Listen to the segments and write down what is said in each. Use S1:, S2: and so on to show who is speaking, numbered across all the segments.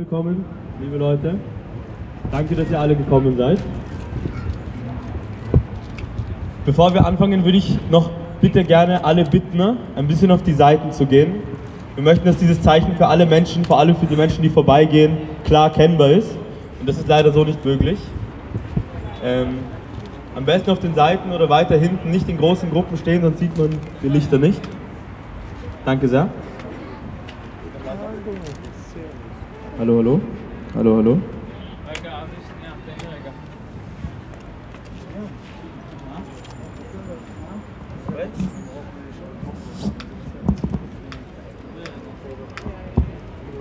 S1: willkommen, liebe Leute. Danke, dass ihr alle gekommen seid. Bevor wir anfangen, würde ich noch bitte gerne alle bitten, ein bisschen auf die Seiten zu gehen. Wir möchten, dass dieses Zeichen für alle Menschen, vor allem für die Menschen, die vorbeigehen, klar erkennbar ist. Und das ist leider so nicht möglich. Ähm, am besten auf den Seiten oder weiter hinten, nicht in großen Gruppen stehen, sonst sieht man die Lichter nicht. Danke sehr. Hallo, hallo. Hallo, hallo.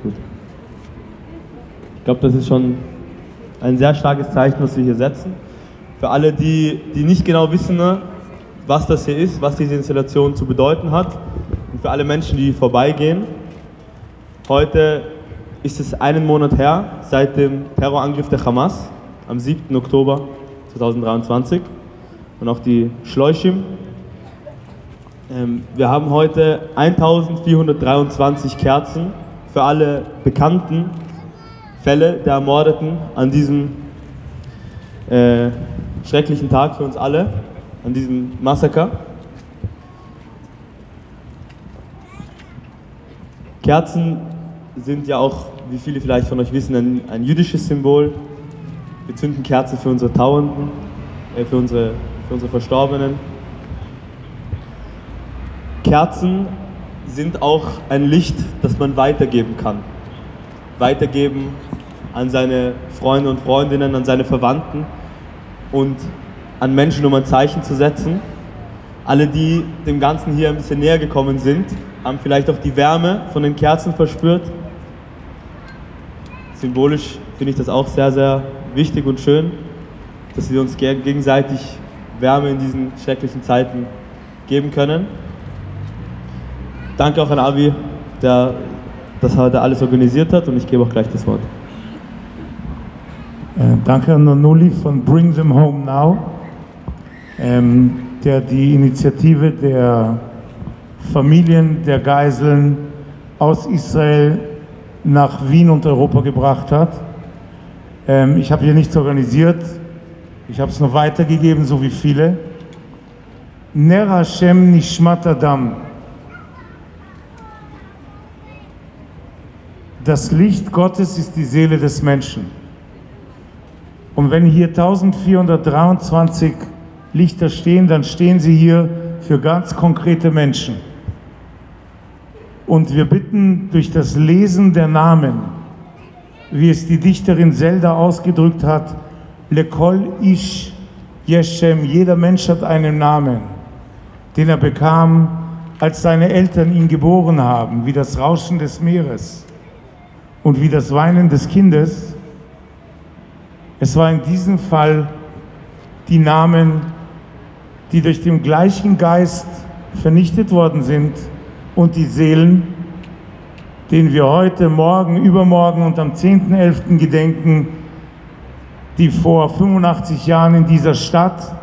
S1: Gut. Ich glaube, das ist schon ein sehr starkes Zeichen, was wir hier setzen. Für alle, die, die nicht genau wissen, ne, was das hier ist, was diese Installation zu bedeuten hat und für alle Menschen, die vorbeigehen. Heute ist es einen Monat her seit dem Terrorangriff der Hamas am 7. Oktober 2023 und auch die Schleuschim. Ähm, wir haben heute 1423 Kerzen für alle bekannten Fälle der Ermordeten an diesem äh, schrecklichen Tag für uns alle, an diesem Massaker. Kerzen sind ja auch, wie viele vielleicht von euch wissen, ein, ein jüdisches Symbol. Wir zünden Kerzen für unsere Trauernden, äh, für, unsere, für unsere Verstorbenen. Kerzen sind auch ein Licht, das man weitergeben kann. Weitergeben an seine Freunde und Freundinnen, an seine Verwandten und an Menschen, um ein Zeichen zu setzen. Alle, die dem Ganzen hier ein bisschen näher gekommen sind, haben vielleicht auch die Wärme von den Kerzen verspürt. Symbolisch finde ich das auch sehr, sehr wichtig und schön, dass wir uns gegenseitig Wärme in diesen schrecklichen Zeiten geben können. Danke auch an Avi, der das heute alles organisiert hat und ich gebe auch gleich das Wort.
S2: Äh, danke an Nonuli von Bring Them Home Now, ähm, der die Initiative der Familien der Geiseln aus Israel nach Wien und Europa gebracht hat. Ähm, ich habe hier nichts organisiert, ich habe es nur weitergegeben, so wie viele. Ner Hashem Nishmat Adam. Das Licht Gottes ist die Seele des Menschen. Und wenn hier 1423 Lichter stehen, dann stehen sie hier für ganz konkrete Menschen. Und wir bitten durch das Lesen der Namen, wie es die Dichterin Zelda ausgedrückt hat, Lekol Ish Yeshem, jeder Mensch hat einen Namen, den er bekam, als seine Eltern ihn geboren haben, wie das Rauschen des Meeres und wie das Weinen des Kindes. Es war in diesem Fall die Namen, die durch den gleichen Geist vernichtet worden sind und die Seelen, denen wir heute, morgen, übermorgen und am 10.11. gedenken, die vor 85 Jahren in dieser Stadt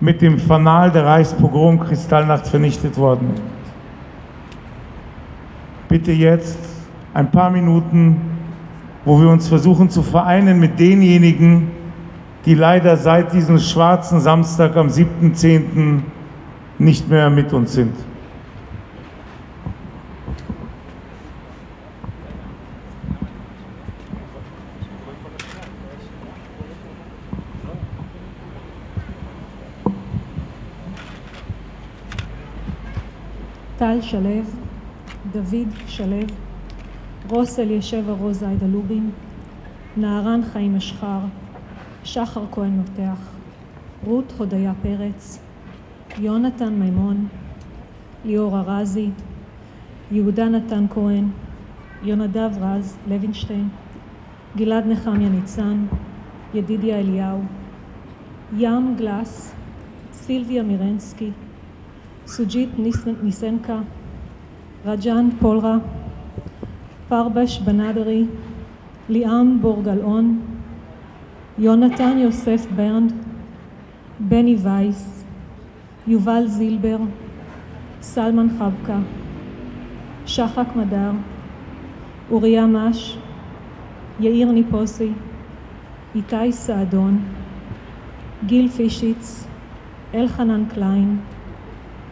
S2: mit dem Fanal der Reichspogrom Kristallnacht vernichtet worden sind. Bitte jetzt ein paar Minuten, wo wir uns versuchen zu vereinen mit denjenigen, die leider seit diesem schwarzen Samstag am 7.10. nicht mehr mit uns sind.
S3: טל שלו, דוד שלו, רוס אלישב ארוז זיידה לובין, נהרן חיים אשחר, שחר כהן מותח, רות הודיה פרץ, יונתן מימון, ליאור ארזי, יהודה נתן כהן, יונדב רז לוינשטיין, גלעד נחמיה ניצן, ידידיה אליהו, ים גלס, סילביה מירנסקי, סוג'ית ניסנקה, רג'אן פולרה, פרבש בנדרי, ליאם בורגלאון, יונתן יוסף ברנד, בני וייס, יובל זילבר, סלמן חבקה, שחק מדר, אוריה מש, יאיר ניפוסי, איתי סעדון, גיל פישיץ, אלחנן קליין,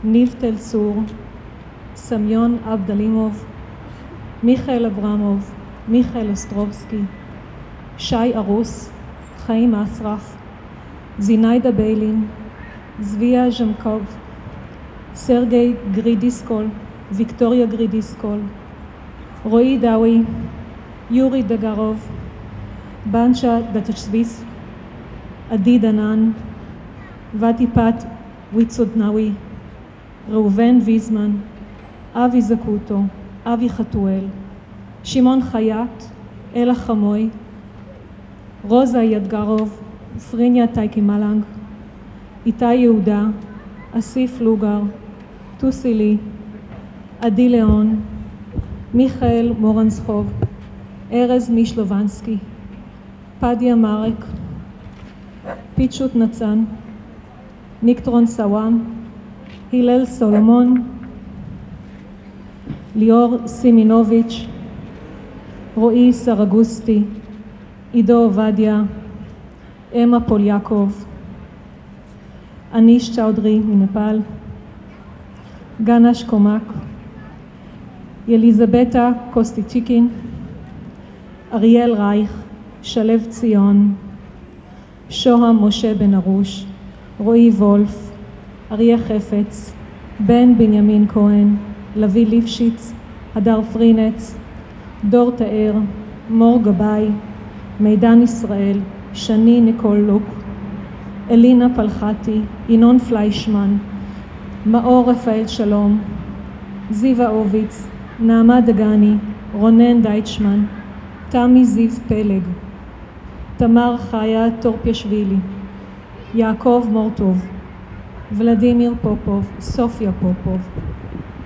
S3: ניב תל צור, סמיון אבדלימוב, מיכאל אברמוב, מיכאל אוסטרובסקי, שי ארוס, חיים אסרף, זיניידה ביילין, זביה ז'מקוב, סרגי גרידיסקול, ויקטוריה גרידיסקול, רועי דאווי, יורי דגרוב, בנצ'ה דטשוויס, עדי דנן, וטיפת ויצודנאווי, ראובן ויזמן, אבי זקוטו, אבי חתואל, שמעון חייט, אלה חמוי, רוזה ידגרוב, פריניה טייקי מלנג, איתי יהודה, אסיף לוגר, טוסי לי, עדי ליאון, מיכאל מורנסחוב, ארז מישלובנסקי, פדיה מרק, פיצ'ות נצן, ניקטרון סוואם, הלל סולומון, ליאור סימינוביץ', רועי סרגוסטי, עידו עובדיה, אמה פוליאקוב, אניש צ'אודרי מנפאל, גנש קומק, יליזבטה קוסטיצ'יקין, אריאל רייך, שלו ציון, שוהם משה בן ארוש, רועי וולף, אריה חפץ, בן בנימין כהן, לביא ליפשיץ, הדר פרינץ, דור תאר, מור גבאי, מידן ישראל, שני ניקול לוק, אלינה פלחתי, ינון פליישמן, מאור רפאל שלום, זיווה הוביץ, נעמה דגני, רונן דייטשמן, תמי זיו פלג, תמר חיה טורפיאשווילי, יעקב מורטוב, ולדימיר פופוב, סופיה פופוב,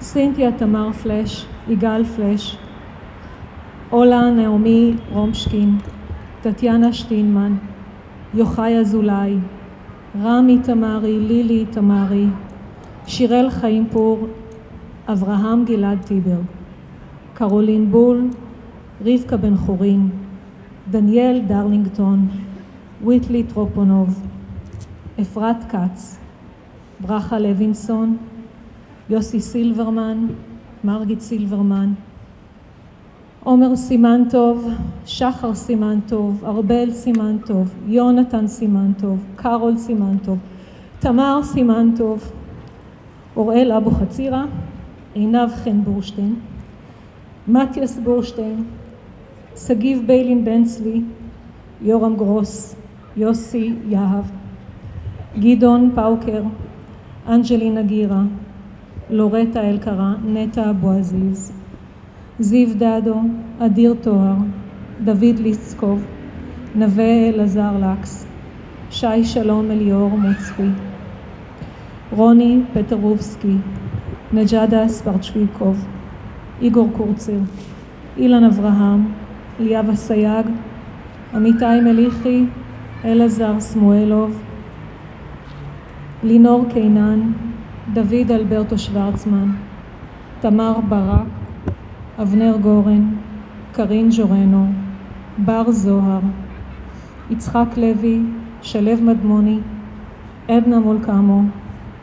S3: סינתיה תמר פלש, יגאל פלש, אולה נעמי רומשקין, טטיאנה שטינמן, יוחאי אזולאי, רמי תמרי, לילי תמרי, שיראל חיימפור, אברהם גלעד טיבר, קרולין בול, רבקה בן חורין, דניאל דרלינגטון, ויטלי טרופונוב, אפרת כץ, ברכה לוינסון, יוסי סילברמן, מרגית סילברמן, עומר סימנטוב, שחר סימנטוב, ארבל סימנטוב, יונתן סימנטוב, קרול סימנטוב, תמר סימנטוב, אוראל אבו חצירה, עינב חן בורשטיין, מתיאס בורשטיין, שגיב ביילין בן צבי, יורם גרוס, יוסי יהב, גדעון פאוקר, אנג'לינה גירה, לורטה אלקרה, נטע אבו עזיז, זיו דדו, אדיר טוהר, דוד ליסקוב, נווה אלעזר לקס, שי שלום אליאור מוצפי, רוני פטרובסקי, נג'דה ספרצ'וויקוב, איגור קורצר, אילן אברהם, ליאב אסייג, עמיתי מליחי, אלעזר סמואלוב, לינור קינן, דוד אלברטו שוורצמן, תמר ברק, אבנר גורן, קרין ג'ורנו, בר זוהר, יצחק לוי, שלו מדמוני, עדנה מולקמו,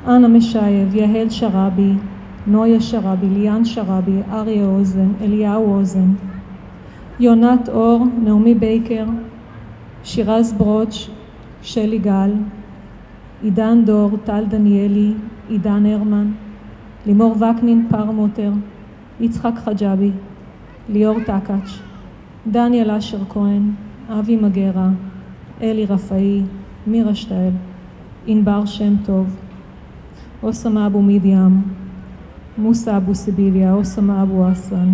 S3: אנה משייב, יהל שרבי, נויה שרבי, ליאן שרבי, אריה אוזן, אליהו אוזן, יונת אור, נעמי בייקר, שירז ברוץ', שלי גל, עידן דור, טל דניאלי, עידן הרמן, לימור וקנין פרמוטר, יצחק חג'בי, ליאור טקאץ', דניאל אשר כהן, אבי מגרה, אלי רפאי, מירה שטייל, ענבר שם טוב, אוסמה אבו מדיאם, מוסא אבו סיביליה, אוסמה אבו אסן,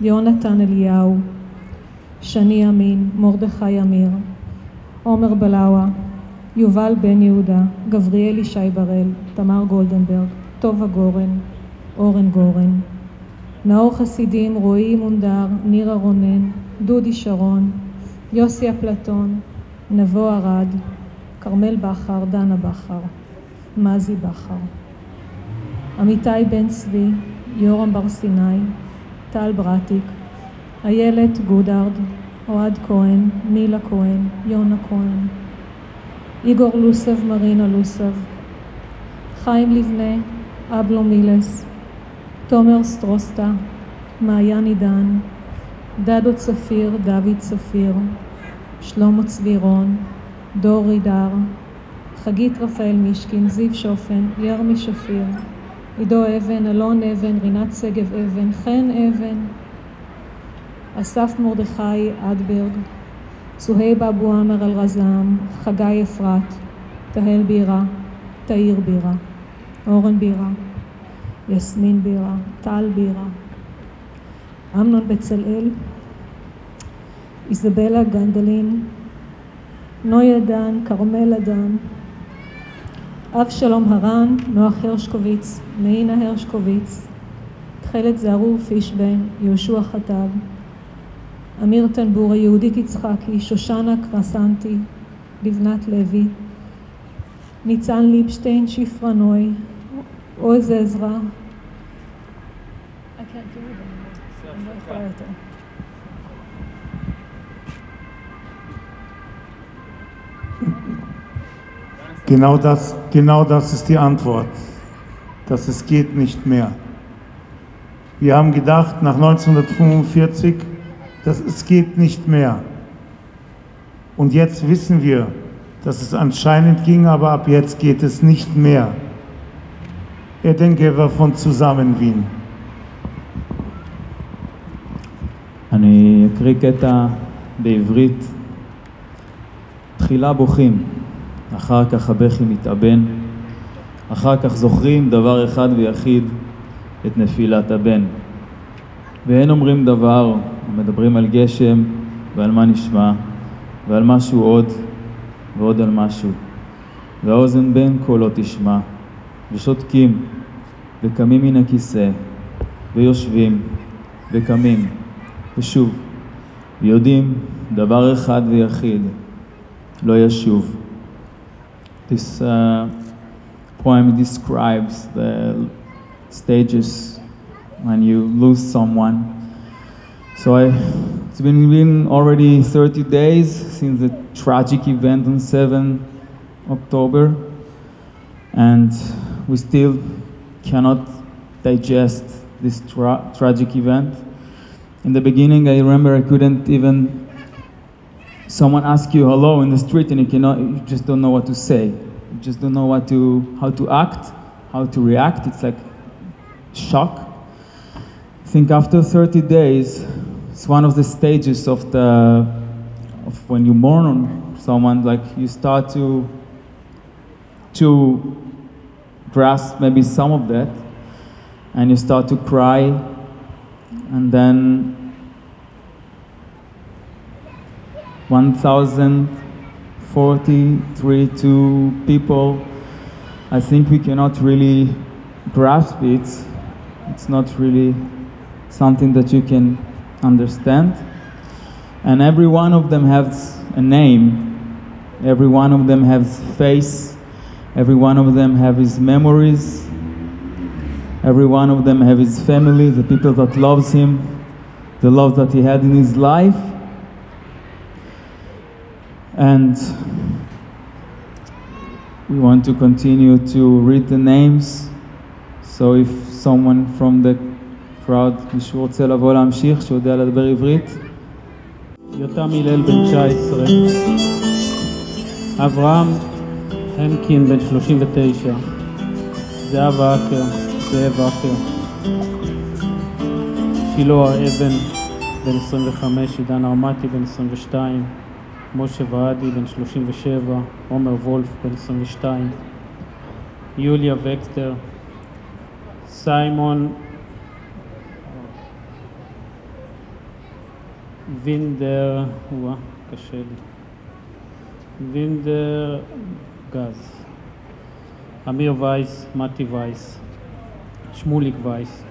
S3: יונתן אליהו, שני אמין, מרדכי אמיר, עומר בלאווה, יובל בן יהודה, גבריאל ישי בראל, תמר גולדנברג, טובה גורן, אורן גורן, נאור חסידים, רועי מונדר, נירה רונן, דודי שרון, יוסי אפלטון, נבו ארד, כרמל בכר, דנה בכר, מזי בכר, עמיתי בן צבי, יורם בר סיני, טל ברטיק, איילת גודארד, אוהד כהן, מילה כהן, יונה כהן, איגור לוסב, מרינה לוסב, חיים לבנה, אבלו מילס, תומר סטרוסטה, מעיין עידן, דדו צפיר, דוד צפיר, שלמה צבירון, דור רידר, חגית רפאל מישקין, זיו שופן, ירמי שפיר, עידו אבן, אלון אבן, רינת שגב אבן, חן אבן, אסף מרדכי אדברג, סוהיב אבו עמר אל-רזאם, חגי אפרת, תהל בירה, תאיר בירה, אורן בירה, יסמין בירה, טל בירה, אמנון בצלאל, איזבלה גנדלין, נויה דן, כרמלה דן, אבשלום הרן, נוח הרשקוביץ, מעינה הרשקוביץ, תכלת זערור פישבן, יהושע חטב, אמיר טנבורה, יהודית יצחקי, שושנה קרסנטי, לבנת לוי, ניצן ליבשטיין, שפרה נוי, עוז עזרא.
S2: Genau das, genau das ist die Antwort, dass es geht nicht mehr. Wir haben gedacht nach 1945, dass es geht nicht mehr. Und jetzt wissen wir, dass es anscheinend ging, aber ab jetzt geht es nicht mehr. Eden Gever von Zusammen Wien.
S4: אני אקריא קטע בעברית. תחילה בוכים, אחר כך הבכי מתאבן, אחר כך זוכרים דבר אחד ויחיד, את נפילת הבן. ואין אומרים דבר, מדברים על גשם ועל מה נשמע, ועל משהו עוד ועוד על משהו. והאוזן בין קולו תשמע, ושותקים, וקמים מן הכיסא, ויושבים, וקמים, ושוב, ויודעים דבר אחד ויחיד, לא ישוב. This uh, poem describes the stages when you lose someone. So I, it's been, been already 30 days since the tragic event on 7 October, and we still cannot digest this tra- tragic event. In the beginning, I remember I couldn't even. Someone ask you hello in the street, and you cannot. You just don't know what to say. You just don't know what to how to act, how to react. It's like shock. I think after 30 days, it's one of the stages of the of when you mourn on someone. Like you start to to grasp maybe some of that, and you start to cry, and then 1,043 two people. I think we cannot really grasp it. It's not really something that you can understand. And every one of them has a name. Every one of them has face. Every one of them have his memories. Every one of them have his family, the people that loves him, the love that he had in his life. And we want to continue to read the names. So if someone from the crowd, מישהו רוצה לבוא להמשיך, שיודע לדבר עברית.
S5: יותם הלל בן 19, אברהם הנקין בן 39, זהבה אקר, זאב אקר, שילה אבן בן 25, עידן ארמתי בן 22, משה ועדי בן 37, עומר וולף בן 22, יוליה וקסטר, סיימון וינדר, וואה, קשה לי. וינדר גז. אמיר וייס, מתי וייס. שמוליק וייס.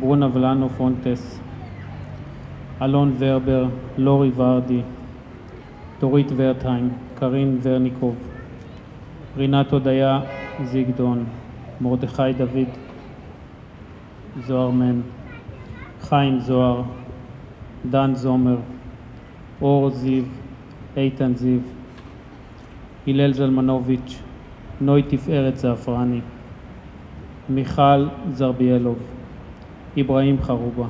S5: ברונה ולנו פונטס. אלון ורבר, לורי ורדי. דורית ורטהיים, קרין ורניקוב. רינת הודיה זיגדון. מרדכי דוד. זוהר מן. חיים זוהר. דן זומר, אור זיו, איתן זיו, הלל זלמנוביץ', נוי תפארת זעפרני, מיכל זרביאלוב, אברהים חרובה,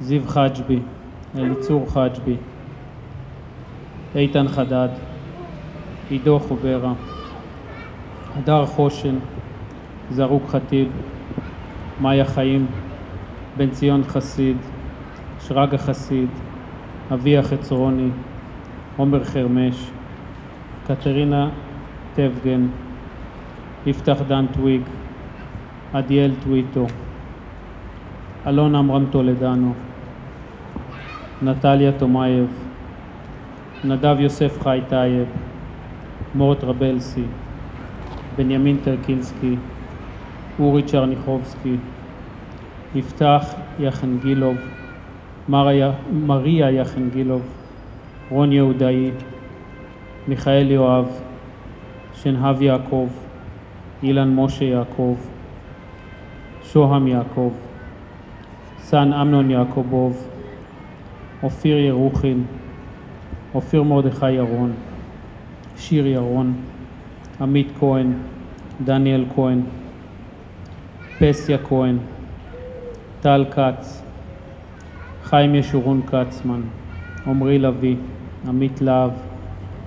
S5: זיו חג'בי, אליצור חג'בי, איתן חדד, עידו חוברה, הדר חושן, זרוק חטיב, מאיה חיים, בן ציון חסיד, שרגא חסיד, אביה חצרוני, עומר חרמש, קטרינה טבגן, יפתח דן טוויג, עדיאל טוויטו, אלון עמרם טולדנו, נטליה תומייב, נדב יוסף חי טייב, מורט רבלסי, בנימין טרקינסקי, אורי צ'רניחובסקי, יפתח יחנגילוב, מריה, מריה יחנגילוב, רון יהודאי, מיכאל יואב, שנהב יעקב, אילן משה יעקב, שוהם יעקב, סן אמנון יעקובוב, אופיר ירוחין, אופיר מרדכי ירון, שיר ירון, עמית כהן, דניאל כהן, פסיה כהן, טל כץ, חיים ישורון כצמן, עמרי לביא, עמית להב,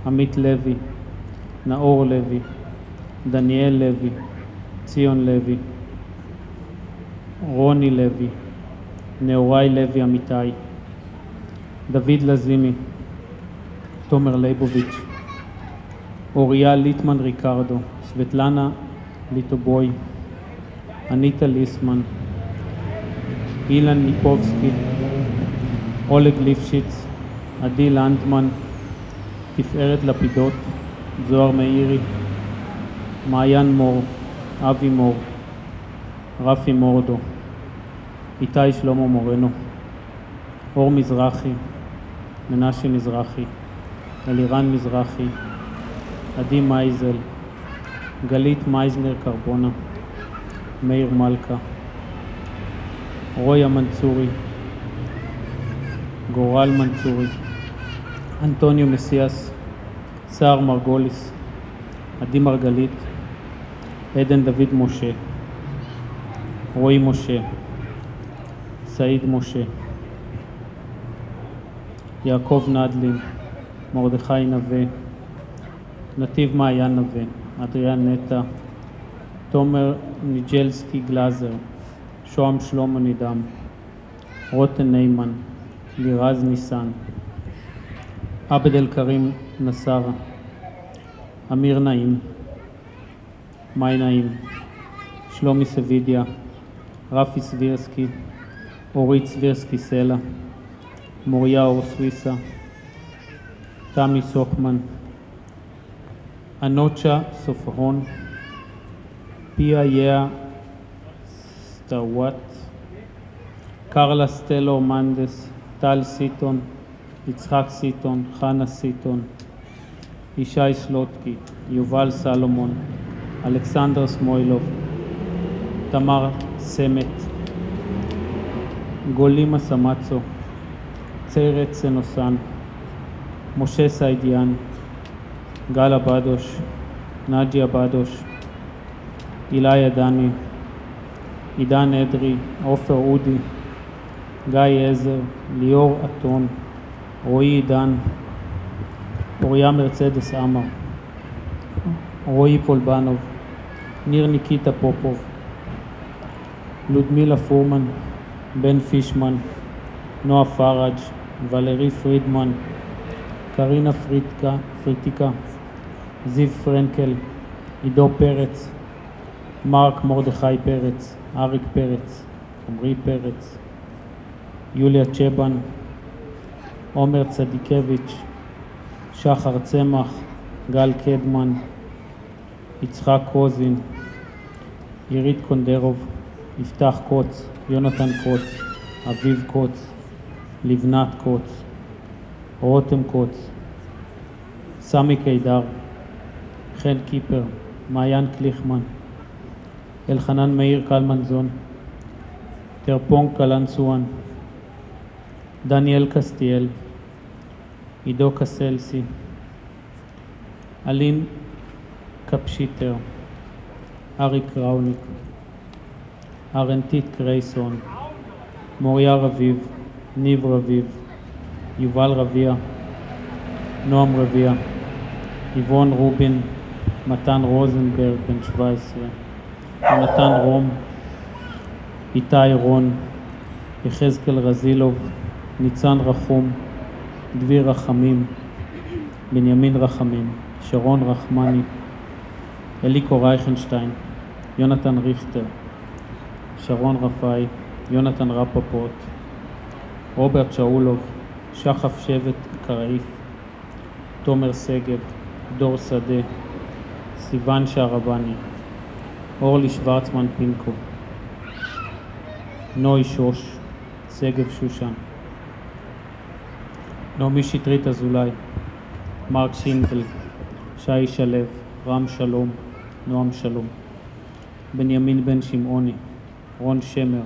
S5: עמית לוי, נאור לוי, דניאל לוי, ציון לוי, רוני לוי, נאורי לוי אמיתי, דוד לזימי, תומר ליבוביץ', אוריה ליטמן ריקרדו, סבטלנה ליטובוי, אניטה ליסמן, אילן ניפובסקי, אולג ליפשיץ, עדי לנדמן, תפארת לפידות, זוהר מאירי, מעיין מור, אבי מור, רפי מורדו, איתי שלמה מורנו, אור מזרחי, מנשה מזרחי, אלירן מזרחי, עדי מייזל, גלית מייזנר קרבונה, מאיר מלכה, רויה מנצורי, גורל מנצורי, אנטוניו מסיאס, סער מרגוליס, עדי מרגלית, עדן דוד משה, רועי משה, סעיד משה, יעקב נדלין, מרדכי נווה, נתיב מעיין נווה, אדריאן נטע, תומר ניג'לסקי גלאזר, שוהם שלמה נידם, רוטן ניימן, לירז ניסן, עבד אל כרים נסארה, אמיר נעים, מאי נעים, שלומי סבידיה, רפי סבירסקי, אורית סבירסקי סלע, מוריה אור סוויסה, תמי סוכמן, אנוצ'ה סופרון, פיה יאה סטאוואט, קרלה סטלו מנדס, טל סיטון, יצחק סיטון, חנה סיטון, ישי סלוטקי, יובל סלומון, אלכסנדר סמוילוב, תמר סמט, גולימה סמצו, ציירת סנוסן, משה סיידיאן, גלה בדוש, נג'יה בדוש, אילי עדני, עידן אדרי, עופר אודי, גיא עזר, ליאור אתון, רועי עידן, אוריה מרצדס עמר, רועי פולבנוב, ניר ניקיטה פופוב, לודמילה פורמן, בן פישמן, נועה פראג', ולרי פרידמן, קרינה פריטקה, פריטיקה, זיו פרנקל, עידו פרץ, מרק מרדכי פרץ, אריק פרץ, עמרי פרץ, יוליה צ'בן, עומר צדיקביץ', שחר צמח, גל קדמן, יצחק קוזין, עירית קונדרוב, יפתח קוץ, יונתן קוץ, אביב קוץ, לבנת קוץ, רותם קוץ, סמי קידר, חן קיפר, מעיין קליכמן, אלחנן מאיר קלמנזון, טרפונג קלנסואן, דניאל קסטיאל, עידו קסלסי, אלין קפשיטר, אריק ראוניק, ארנטית קרייסון, מוריה רביב, ניב רביב, יובל רביע, נועם רביע, איבון רובין, מתן רוזנברג, בן 17, יונתן רום, איתי רון, יחזקאל רזילוב, ניצן רחום, דביר רחמים, בנימין רחמים, שרון רחמני, אליקו רייכנשטיין, יונתן ריכטר, שרון רפאי, יונתן רפפורט, רוברט שאולוב, שחף שבט קראיף, תומר שגב, דור שדה, סיון שערבני, אורלי שוורצמן פינקו, נוי שוש, שגב שושן, נעמי שטרית אזולאי, מרק שינדל, שי שלו, רם שלום, נועם שלום, בנימין בן שמעוני, רון שמר,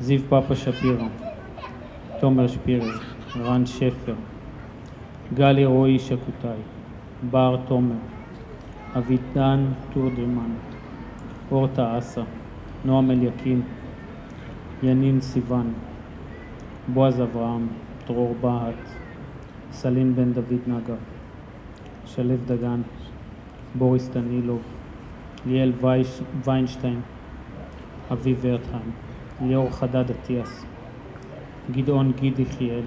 S5: זיו פאפה שפירא, תומר שפירי, רן שפר, גלי רועי שקוטאי, בר תומר, אבידן טורדרמן, אורטה אסה, נועם אליקים, ינין סיוון, בועז אברהם, דרור בהט, סלין בן דוד נגר, שלו דגן, בוריס דנילוב, ליאל וייש, ויינשטיין, אביב ורטהיים, ליאור חדד אטיאס, גדעון גיד יחיאל,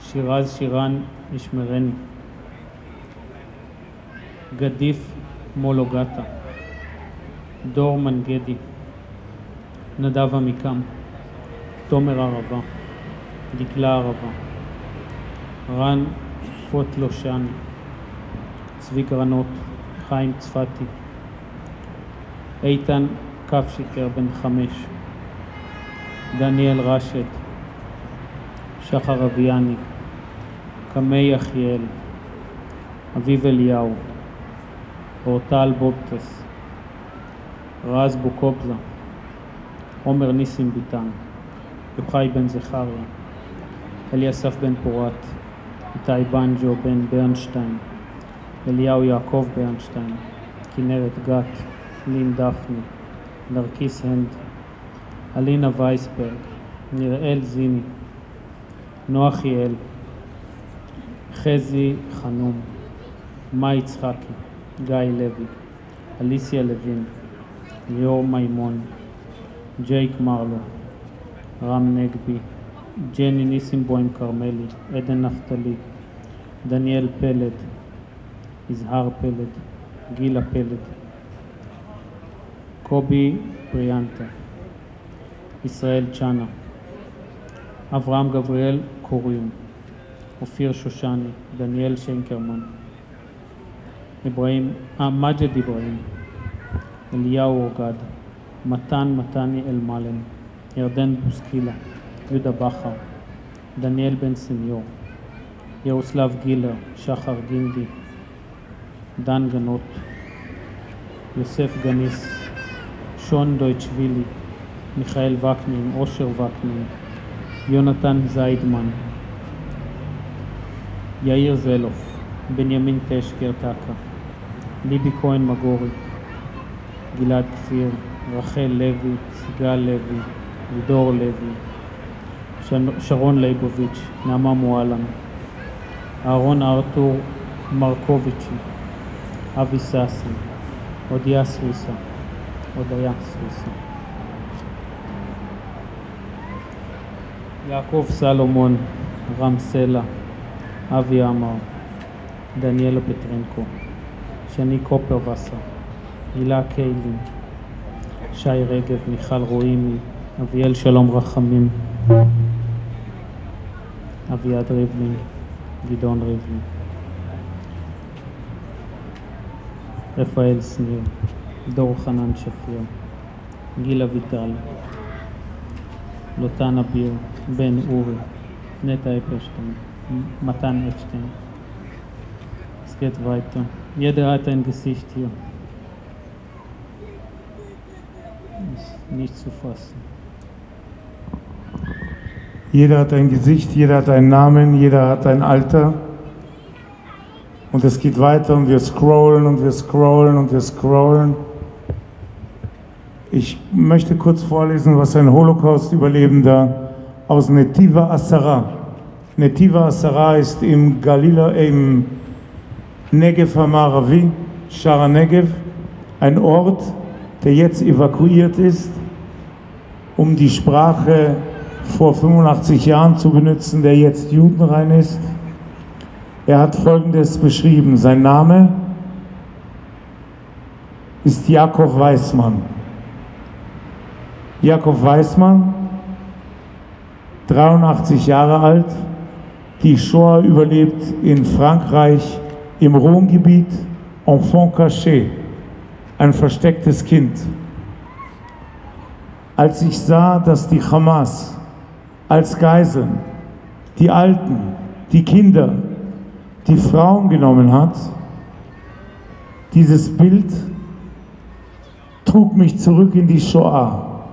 S5: שירז שירן ישמרני, גדיף מולוגטה, דור מנגדי, נדב עמיקם, תומר ערבה, דקלה ערבה, רן פוטלושני, צבי גרנות, חיים צפתי, איתן קפשיקר בן חמש, דניאל רשד, שחר אביאני, קמי יחיאל, אביב אליהו, אורטל בובטס, רז בוקובזה, עומר ניסים ביטן, יוחאי בן זכריה, אליסף בן פורת, איתי בנג'ו בן ברנשטיין, אליהו יעקב ברנשטיין, כנרת גת, לין דפני, נרקיס הנד, אלינה וייסברג, נראל זיני, נוח יעל, חזי חנום, מאי יצחקי, גיא לוי, אליסיה לוין, ליאור מימון, ג'ייק מרלו, רם נגבי, ג'ני ניסימבוים כרמלי, עדן נפתלי, דניאל פלד, יזהר פלד, גילה פלד, קובי בריאנטה, ישראל צ'אנה, אברהם גבריאל קוריום, אופיר שושני, דניאל שיינקרמן, אברהים, אה, מג'ד אברהים, אליהו אורגד, מתן מתני אלמלן, ירדן בוסקילה, יהודה בכר, דניאל בן סניור, ירוסלב גילר, שחר גינדי, דן גנות, יוסף גניס, שון דויטשווילי, מיכאל וקנין, אושר וקנין, יונתן זיידמן, יאיר זלוף, בנימין טשקר טקה, ליבי כהן מגורי, גלעד כפיר, רחל לוי, סיגל לוי, לידור לוי, שרון ליבוביץ', נעמה מועלם, אהרון ארתור מרקוביצ'י, אבי סאסי, הודיה סוויסה, הודיה סוויסה. יעקב סלומון, רם סלע, אבי עמר, דניאלה פטרנקו, שני קופרווסר, הילה קיילין, שי רגב, מיכל רואימי, אביאל שלום רחמים, אביעד ריבלין, גדעון ריבלין, רפאל שניר, דור חנן שפיר, גיל אביטל, לוטן אביר, בן אורי, נטע אפרשטיין, מתן אפשטיין. Es geht weiter. Jeder hat ein Gesicht
S2: Jeder hat ein Gesicht, jeder hat einen Namen, jeder hat ein Alter. Und es geht weiter und wir scrollen und wir scrollen und wir scrollen. Ich möchte kurz vorlesen, was ein Holocaust-Überlebender aus Netiva Asara. Netiva Asara ist im Galila, im Negev Hamaravi, Shara Negev, ein Ort, der jetzt evakuiert ist, um die Sprache vor 85 Jahren zu benutzen, der jetzt judenrein ist. Er hat Folgendes beschrieben. Sein Name ist Jakob Weismann. Jakob Weismann, 83 Jahre alt, die Shoah überlebt in Frankreich im Rhônegebiet, enfant caché, ein verstecktes Kind. Als ich sah, dass die Hamas als Geiseln die Alten, die Kinder, die Frauen genommen hat, dieses Bild trug mich zurück in die Shoah,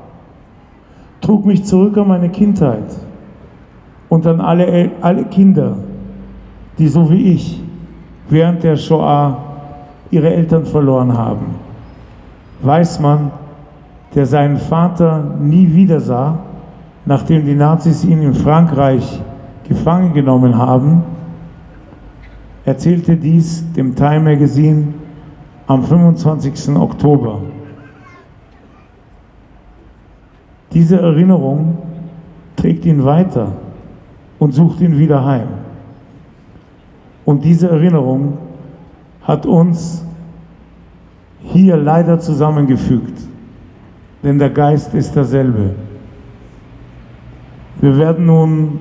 S2: trug mich zurück an meine Kindheit und an alle, alle Kinder, die so wie ich während der Shoah ihre Eltern verloren haben. Weiß man, der seinen Vater nie wieder sah, nachdem die Nazis ihn in Frankreich gefangen genommen haben, erzählte dies dem Time Magazine am 25. Oktober. Diese Erinnerung trägt ihn weiter und sucht ihn wieder heim. Und diese Erinnerung hat uns hier leider zusammengefügt, denn der Geist ist derselbe. Wir werden nun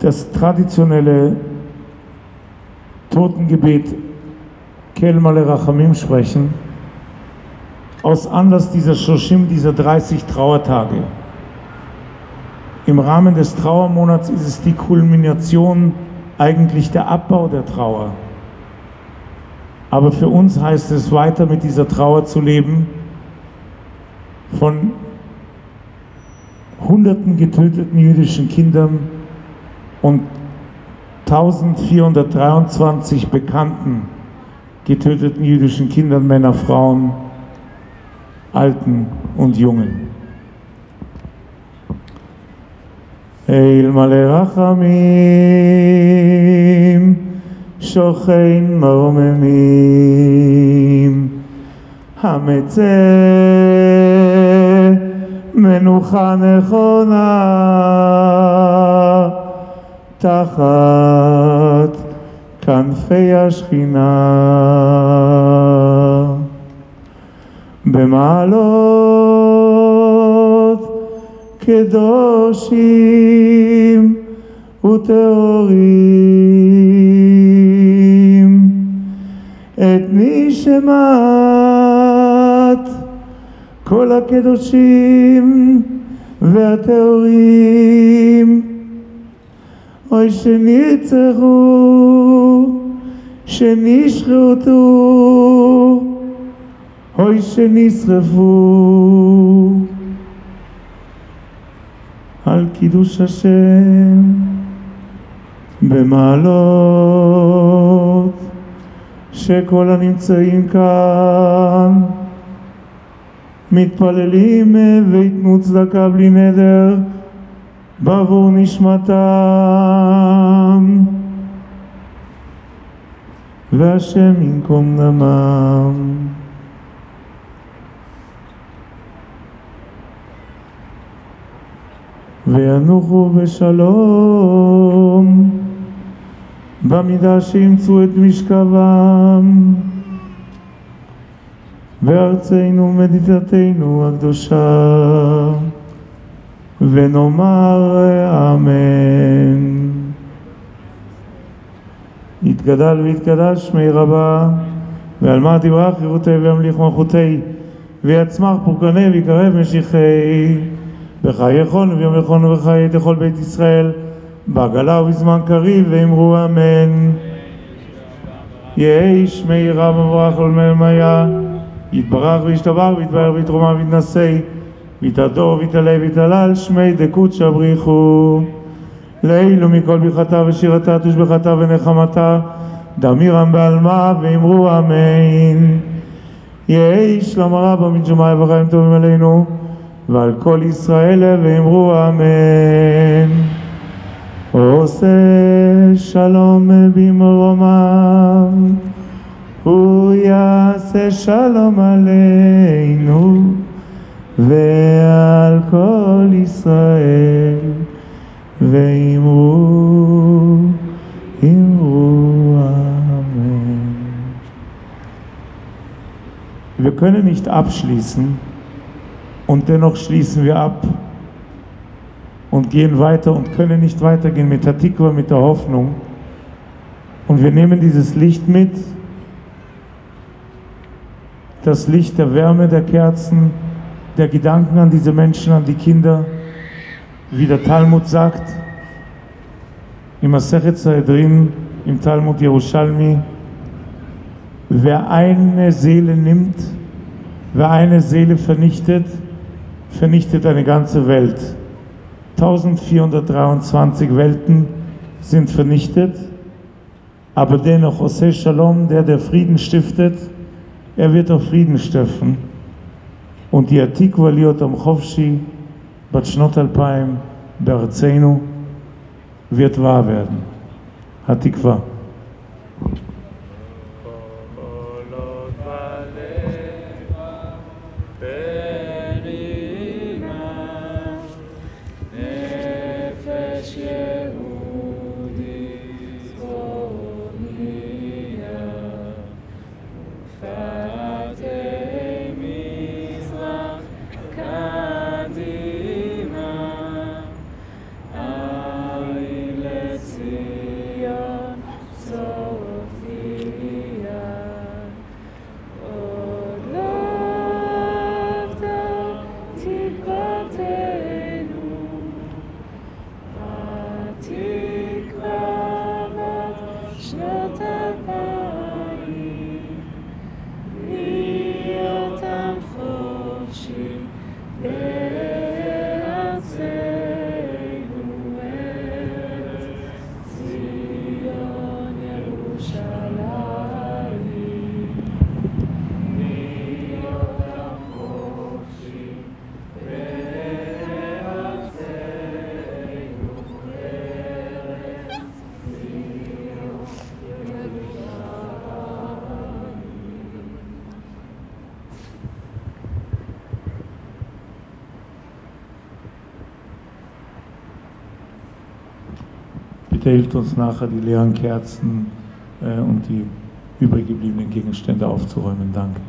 S2: das traditionelle Totengebet Kelmale Rachamim sprechen, aus Anlass dieser Shoshim, dieser 30 Trauertage. Im Rahmen des Trauermonats ist es die Kulmination eigentlich der Abbau der Trauer. Aber für uns heißt es weiter mit dieser Trauer zu leben, von hunderten getöteten jüdischen Kindern und 1423 bekannten getöteten jüdischen Kindern, Männer, Frauen, Alten und Jungen. אלמלא רחמים, שוכן מרוממים, המצא מנוחה נכונה תחת כנפי השכינה. במעלות קדושים וטהורים את נשמת כל הקדושים והטהורים. אוי שנרצחו שנשחטו אוי שנשרפו. על קידוש השם במעלות שכל הנמצאים כאן מתפללים ויתנו צדקה בלי נדר בעבור נשמתם והשם ינקום דמם. וינוחו בשלום במידה שימצאו את משכבם בארצנו מדידתנו הקדושה ונאמר אמן. יתגדל ויתקדש שמי רבה ועל מה תברך חירותי וימליך מלכותי ויצמח פורקני ויקרב משיחי בחיי יכול וביום יכול ובחיי תכל בית ישראל בעגלה ובזמן קריב ואמרו אמן. יהי שמי רב מברך ולמלמיה יתברך וישתבח ויתברך ויתרומה ויתנשא ויתהדור ויתעלה ויתהלל שמי דקודשא בריחו לעילו מכל ברכתה ושירתה תושבחתה ונחמתה דמירם בעלמא ואמרו אמן. יהי שלום רבה מן שמאי וחיים טובים עלינו ועל כל ישראל ואמרו אמן. עושה שלום במרומיו הוא יעשה שלום עלינו ועל כל ישראל ואמרו אמרו Amen. Wir können nicht abschließen und dennoch schließen wir ab und gehen weiter und können nicht weitergehen mit der Tikva, mit der Hoffnung. Und wir nehmen dieses Licht mit, das Licht der Wärme der Kerzen, der Gedanken an diese Menschen, an die Kinder, wie der Talmud sagt, im Masechet Sanhedrin, im Talmud Yerushalmi, wer eine Seele nimmt, wer eine Seele vernichtet, vernichtet eine ganze Welt. 1423 Welten sind vernichtet, aber dennoch Jose Shalom, der der Frieden stiftet, er wird auf Frieden stiften. Und die Atikwa Liotam Chovshi, Batschnot Alpaim, Berzenu, wird wahr werden. Hatikwa. Hilft uns nachher, die leeren Kerzen äh, und die übrig gebliebenen Gegenstände aufzuräumen. Danke.